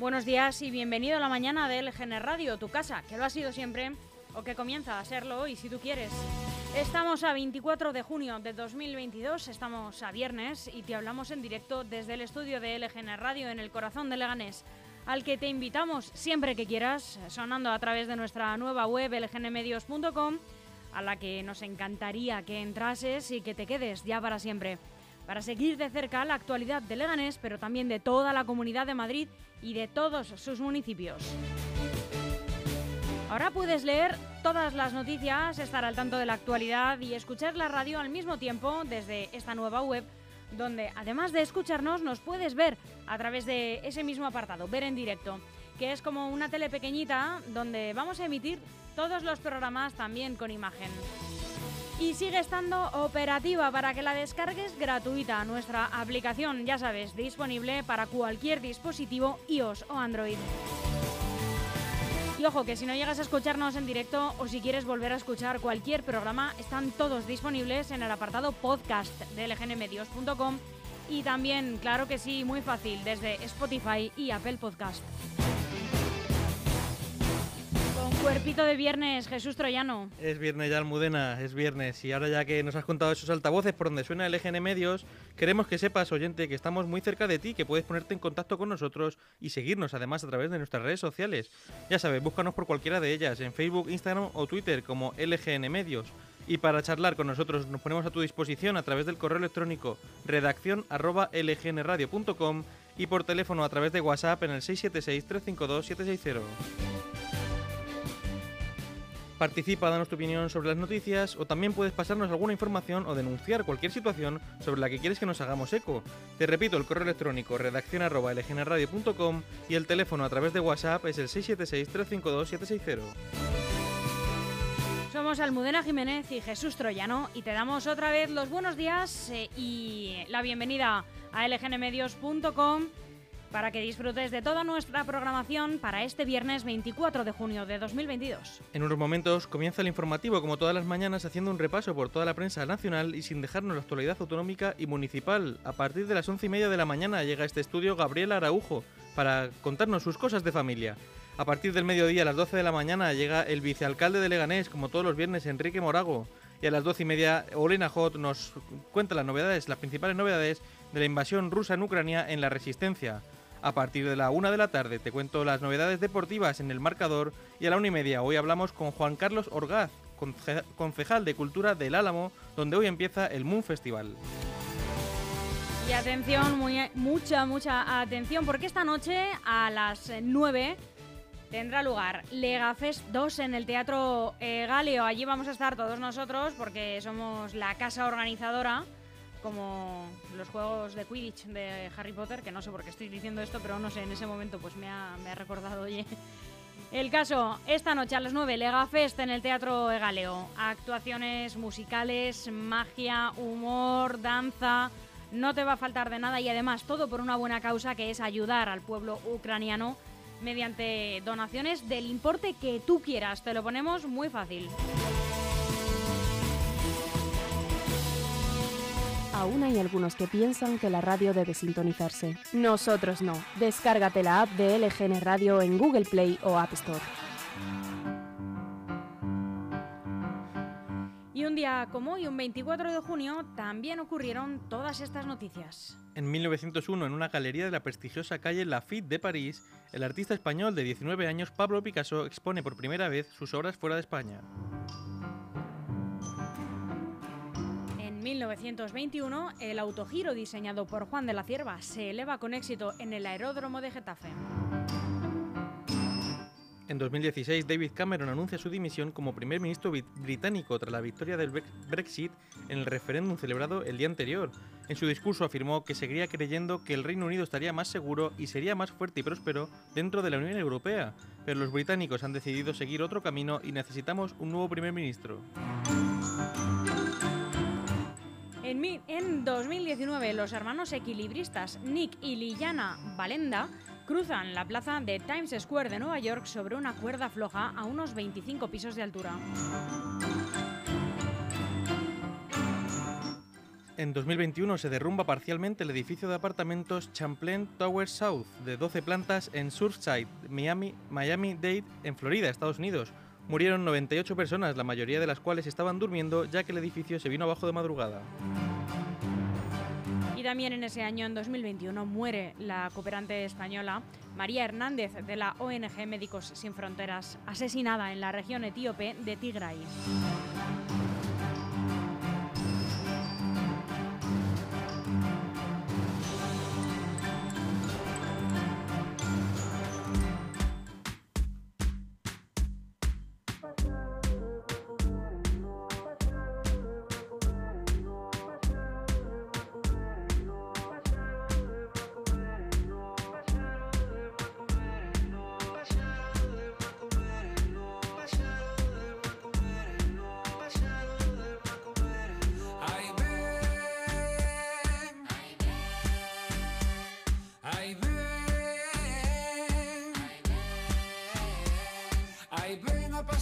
Buenos días y bienvenido a la mañana de LGN Radio, tu casa, que lo ha sido siempre o que comienza a serlo hoy si tú quieres. Estamos a 24 de junio de 2022, estamos a viernes y te hablamos en directo desde el estudio de LGN Radio en el corazón de Leganés, al que te invitamos siempre que quieras, sonando a través de nuestra nueva web lgnmedios.com, a la que nos encantaría que entrases y que te quedes ya para siempre para seguir de cerca la actualidad de Leganés, pero también de toda la comunidad de Madrid y de todos sus municipios. Ahora puedes leer todas las noticias, estar al tanto de la actualidad y escuchar la radio al mismo tiempo desde esta nueva web, donde además de escucharnos nos puedes ver a través de ese mismo apartado, ver en directo, que es como una tele pequeñita donde vamos a emitir todos los programas también con imagen y sigue estando operativa para que la descargues gratuita. Nuestra aplicación, ya sabes, disponible para cualquier dispositivo iOS o Android. Y ojo que si no llegas a escucharnos en directo o si quieres volver a escuchar cualquier programa, están todos disponibles en el apartado podcast de lgnmedios.com y también, claro que sí, muy fácil, desde Spotify y Apple Podcast. Cuerpito de viernes, Jesús Troyano. Es viernes ya, Almudena, es viernes. Y ahora ya que nos has contado esos altavoces por donde suena el EGN Medios, queremos que sepas, oyente, que estamos muy cerca de ti, que puedes ponerte en contacto con nosotros y seguirnos además a través de nuestras redes sociales. Ya sabes, búscanos por cualquiera de ellas, en Facebook, Instagram o Twitter como LGN Medios. Y para charlar con nosotros nos ponemos a tu disposición a través del correo electrónico redacción lgnradio.com y por teléfono a través de WhatsApp en el 676 352 760. Participa, danos tu opinión sobre las noticias o también puedes pasarnos alguna información o denunciar cualquier situación sobre la que quieres que nos hagamos eco. Te repito, el correo electrónico redacción y el teléfono a través de WhatsApp es el 676-352-760. Somos Almudena Jiménez y Jesús Troyano y te damos otra vez los buenos días eh, y la bienvenida a lgnmedios.com para que disfrutes de toda nuestra programación para este viernes 24 de junio de 2022. En unos momentos comienza el informativo como todas las mañanas haciendo un repaso por toda la prensa nacional y sin dejarnos la actualidad autonómica y municipal. A partir de las once y media de la mañana llega a este estudio Gabriel Araujo para contarnos sus cosas de familia. A partir del mediodía a las 12 de la mañana llega el vicealcalde de Leganés, como todos los viernes, Enrique Morago. Y a las 12 y media, Olena Hot nos cuenta las novedades, las principales novedades de la invasión rusa en Ucrania en la resistencia. A partir de la una de la tarde te cuento las novedades deportivas en el marcador y a la una y media hoy hablamos con Juan Carlos Orgaz, concejal de Cultura del Álamo, donde hoy empieza el Moon Festival. Y atención, mucha, mucha atención, porque esta noche a las 9 tendrá lugar Legafest 2 en el Teatro eh, Galeo. Allí vamos a estar todos nosotros porque somos la casa organizadora como los juegos de Quidditch de Harry Potter, que no sé por qué estoy diciendo esto, pero no sé, en ese momento pues me ha, recordado, oye. El caso, esta noche a las 9, Lega Fest en el Teatro Egaleo. Actuaciones musicales, magia, humor, danza. No te va a faltar de nada y además todo por una buena causa que es ayudar al pueblo ucraniano mediante donaciones del importe que tú quieras. Te lo ponemos muy fácil. Aún hay algunos que piensan que la radio debe sintonizarse. Nosotros no. Descárgate la app de LGN Radio en Google Play o App Store. Y un día como hoy, un 24 de junio, también ocurrieron todas estas noticias. En 1901, en una galería de la prestigiosa calle Lafitte de París, el artista español de 19 años Pablo Picasso expone por primera vez sus obras fuera de España. 1921, el autogiro diseñado por Juan de la Cierva se eleva con éxito en el aeródromo de Getafe. En 2016, David Cameron anuncia su dimisión como primer ministro británico tras la victoria del Brexit en el referéndum celebrado el día anterior. En su discurso afirmó que seguiría creyendo que el Reino Unido estaría más seguro y sería más fuerte y próspero dentro de la Unión Europea, pero los británicos han decidido seguir otro camino y necesitamos un nuevo primer ministro. En, 2019, los hermanos equilibristas Nick y Liliana Valenda cruzan la plaza de Times Square de Nueva York sobre una cuerda floja a unos 25 pisos de altura. En 2021 se derrumba parcialmente el edificio de apartamentos Champlain Tower South, de 12 plantas en Surfside, Miami, Miami-Dade, en Florida, Estados Unidos. Murieron 98 personas, la mayoría de las cuales estaban durmiendo ya que el edificio se vino abajo de madrugada. Y también en ese año, en 2021, muere la cooperante española María Hernández de la ONG Médicos Sin Fronteras, asesinada en la región etíope de Tigray.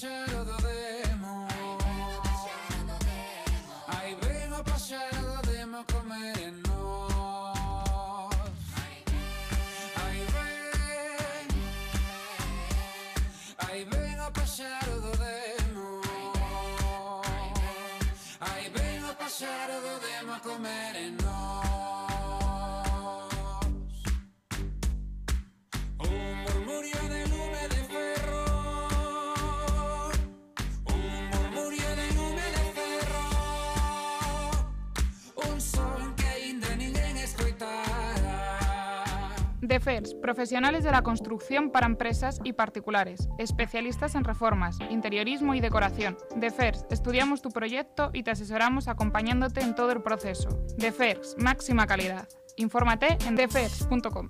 pasado de demo. Ai ven a pasado de demo comernos. Ai ven. Ai ven a pasado do demo. Ai ven a pasado do demo comernos. DEFERS, profesionales de la construcción para empresas y particulares, especialistas en reformas, interiorismo y decoración. DEFERS, estudiamos tu proyecto y te asesoramos acompañándote en todo el proceso. DEFERS, máxima calidad. Infórmate en defers.com.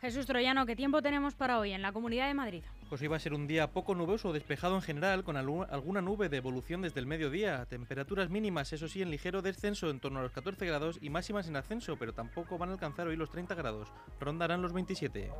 Jesús Troyano, ¿qué tiempo tenemos para hoy en la Comunidad de Madrid? Pues iba a ser un día poco nuboso o despejado en general, con alguna nube de evolución desde el mediodía. Temperaturas mínimas, eso sí, en ligero descenso en torno a los 14 grados y máximas en ascenso, pero tampoco van a alcanzar hoy los 30 grados. Rondarán los 27.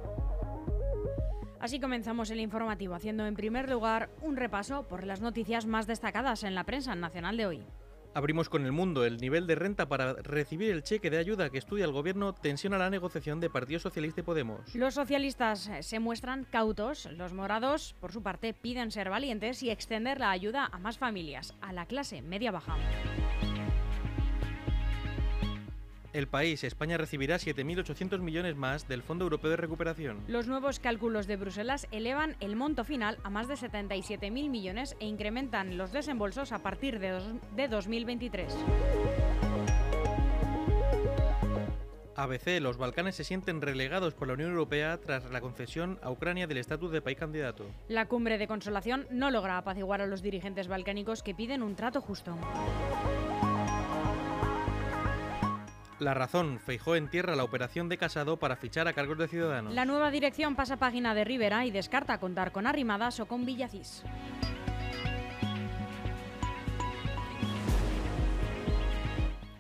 Así comenzamos el informativo, haciendo en primer lugar un repaso por las noticias más destacadas en la prensa nacional de hoy. Abrimos con el mundo. El nivel de renta para recibir el cheque de ayuda que estudia el gobierno tensiona la negociación de Partido Socialista y Podemos. Los socialistas se muestran cautos, los morados, por su parte, piden ser valientes y extender la ayuda a más familias, a la clase media-baja. El país, España recibirá 7.800 millones más del Fondo Europeo de Recuperación. Los nuevos cálculos de Bruselas elevan el monto final a más de 77.000 millones e incrementan los desembolsos a partir de, dos- de 2023. ABC, los Balcanes se sienten relegados por la Unión Europea tras la concesión a Ucrania del estatus de país candidato. La cumbre de consolación no logra apaciguar a los dirigentes balcánicos que piden un trato justo. La razón, Feijó en tierra la operación de Casado para fichar a cargos de Ciudadanos. La nueva dirección pasa página de Rivera y descarta contar con Arrimadas o con Villacís.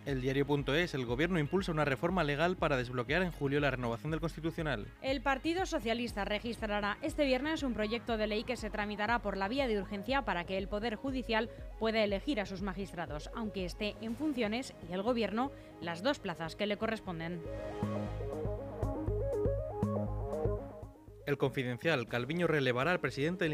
El diario.es, el gobierno impulsa una reforma legal para desbloquear en julio la renovación del Constitucional. El Partido Socialista registrará este viernes un proyecto de ley que se tramitará por la vía de urgencia para que el Poder Judicial pueda elegir a sus magistrados, aunque esté en funciones y el Gobierno las dos plazas que le corresponden. El confidencial, Calviño relevará al presidente del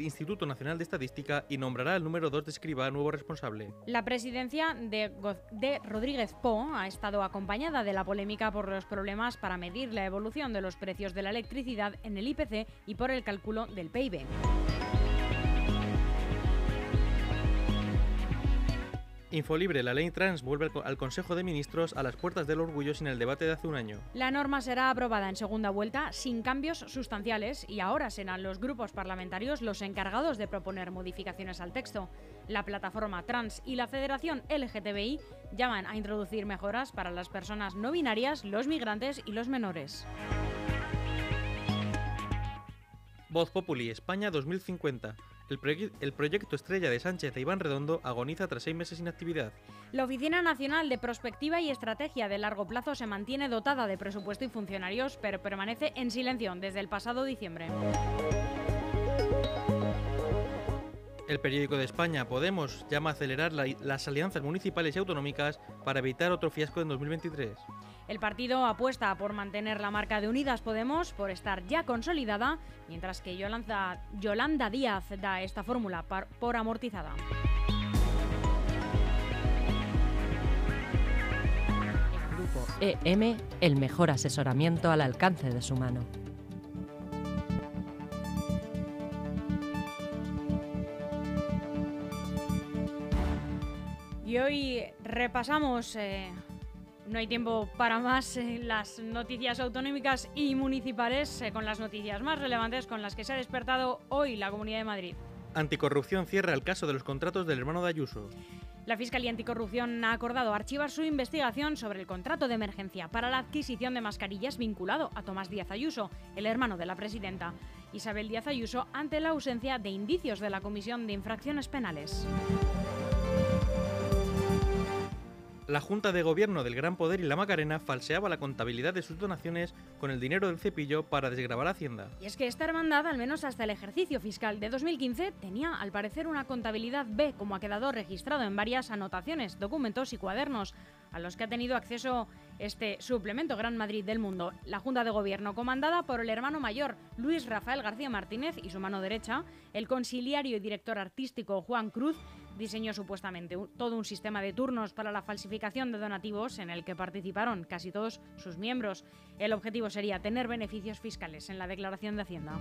Instituto, Nacional de Estadística y nombrará al número 2 de escriba nuevo responsable. La presidencia de, de Rodríguez Po ha estado acompañada de la polémica por los problemas para medir la evolución de los precios de la electricidad en el IPC y por el cálculo del PIB. Infolibre, la ley trans vuelve al co- al Consejo de Ministros a las puertas del orgullo sin el debate de hace un año. La norma será aprobada en segunda vuelta sin cambios sustanciales y ahora serán los grupos parlamentarios los encargados de proponer modificaciones al texto. La plataforma trans y la Federación LGTBI llaman a introducir mejoras para las personas no binarias, los migrantes y los menores. Voz Populi, España 2050. El, proye- el proyecto estrella de Sánchez e Iván Redondo agoniza tras seis meses sin actividad. La Oficina Nacional de Prospectiva y Estrategia de Largo Plazo se mantiene dotada de presupuesto y funcionarios, pero permanece en silencio desde el pasado diciembre. El periódico de España, Podemos, llama a acelerar la- las alianzas municipales y autonómicas para evitar otro fiasco en 2023. El partido apuesta por mantener la marca de Unidas Podemos, por estar ya consolidada, mientras que Yolanda, Yolanda Díaz da esta fórmula por amortizada. Grupo EM, el mejor asesoramiento al alcance de su mano. Y hoy repasamos, eh, no hay tiempo para más, las noticias autonómicas y municipales eh, con las noticias más relevantes con las que se ha despertado hoy la Comunidad de Madrid. Anticorrupción cierra el caso de los contratos del hermano de Ayuso. La Fiscalía Anticorrupción ha acordado archivar su investigación sobre el contrato de emergencia para la adquisición de mascarillas vinculado a Tomás Díaz Ayuso, el hermano de la presidenta. Isabel Díaz Ayuso, ante la ausencia de indicios de la Comisión de Infracciones Penales. La Junta de Gobierno del Gran Poder y la Macarena falseaba la contabilidad de sus donaciones con el dinero del cepillo para desgravar Hacienda. Y es que esta hermandad, al menos hasta el ejercicio fiscal de 2015, tenía al parecer una contabilidad B, como ha quedado registrado en varias anotaciones, documentos y cuadernos, a los que ha tenido acceso este suplemento Gran Madrid del Mundo. La Junta de Gobierno, comandada por el hermano mayor Luis Rafael García Martínez y su mano derecha, el conciliario y director artístico Juan Cruz, diseñó supuestamente un- todo un sistema de turnos para la falsificación de donativos en el que participaron casi todos sus miembros. El objetivo sería tener beneficios fiscales en la declaración de Hacienda.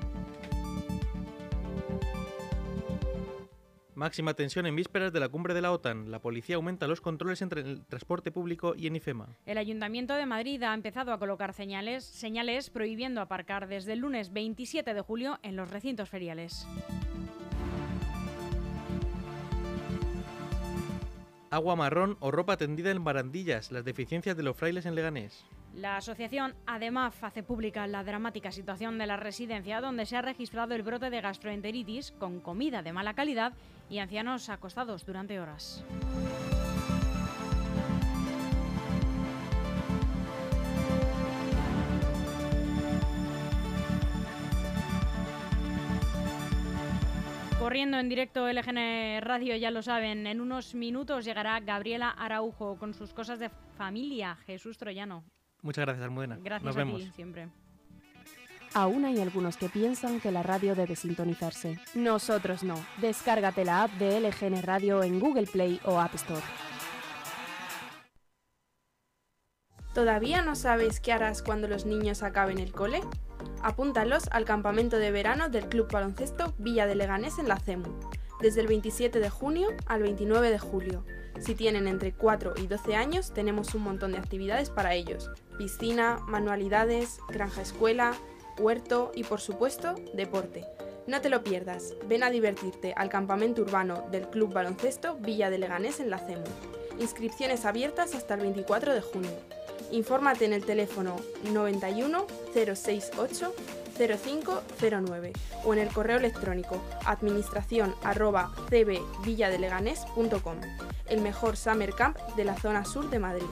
Máxima tensión en vísperas de la cumbre de la OTAN. La policía aumenta los controles entre el transporte público y en IFEMA. El Ayuntamiento de Madrid ha empezado a colocar señales, señales prohibiendo aparcar desde el lunes 27 de julio en los recintos feriales. Agua marrón o ropa tendida en barandillas. Las deficiencias de los frailes en Leganés. La asociación ADEMAF hace pública la dramática situación de la residencia donde se ha registrado el brote de gastroenteritis con comida de mala calidad y ancianos acostados durante horas. Corriendo en directo LGN Radio, ya lo saben, en unos minutos llegará Gabriela Araujo con sus cosas de familia, Jesús Troyano. Muchas gracias, Almudena. Gracias Nos a vemos. ti siempre. Aún hay algunos que piensan que la radio debe sintonizarse. Nosotros no. Descárgate la app de LGN Radio en Google Play o App Store. ¿Todavía no sabes qué harás cuando los niños acaben el cole? Apúntalos al campamento de verano del Club Baloncesto Villa de Leganés en la CEMU, desde el 27 de junio al 29 de julio. Si tienen entre 4 y 12 años, tenemos un montón de actividades para ellos. Piscina, manualidades, granja escuela, huerto y por supuesto, deporte. No te lo pierdas, ven a divertirte al campamento urbano del Club Baloncesto Villa de Leganés en la CEMU. Inscripciones abiertas hasta el 24 de junio. Infórmate en el teléfono 91 068 0509 o en el correo electrónico administración arroba. El mejor summer camp de la zona sur de Madrid.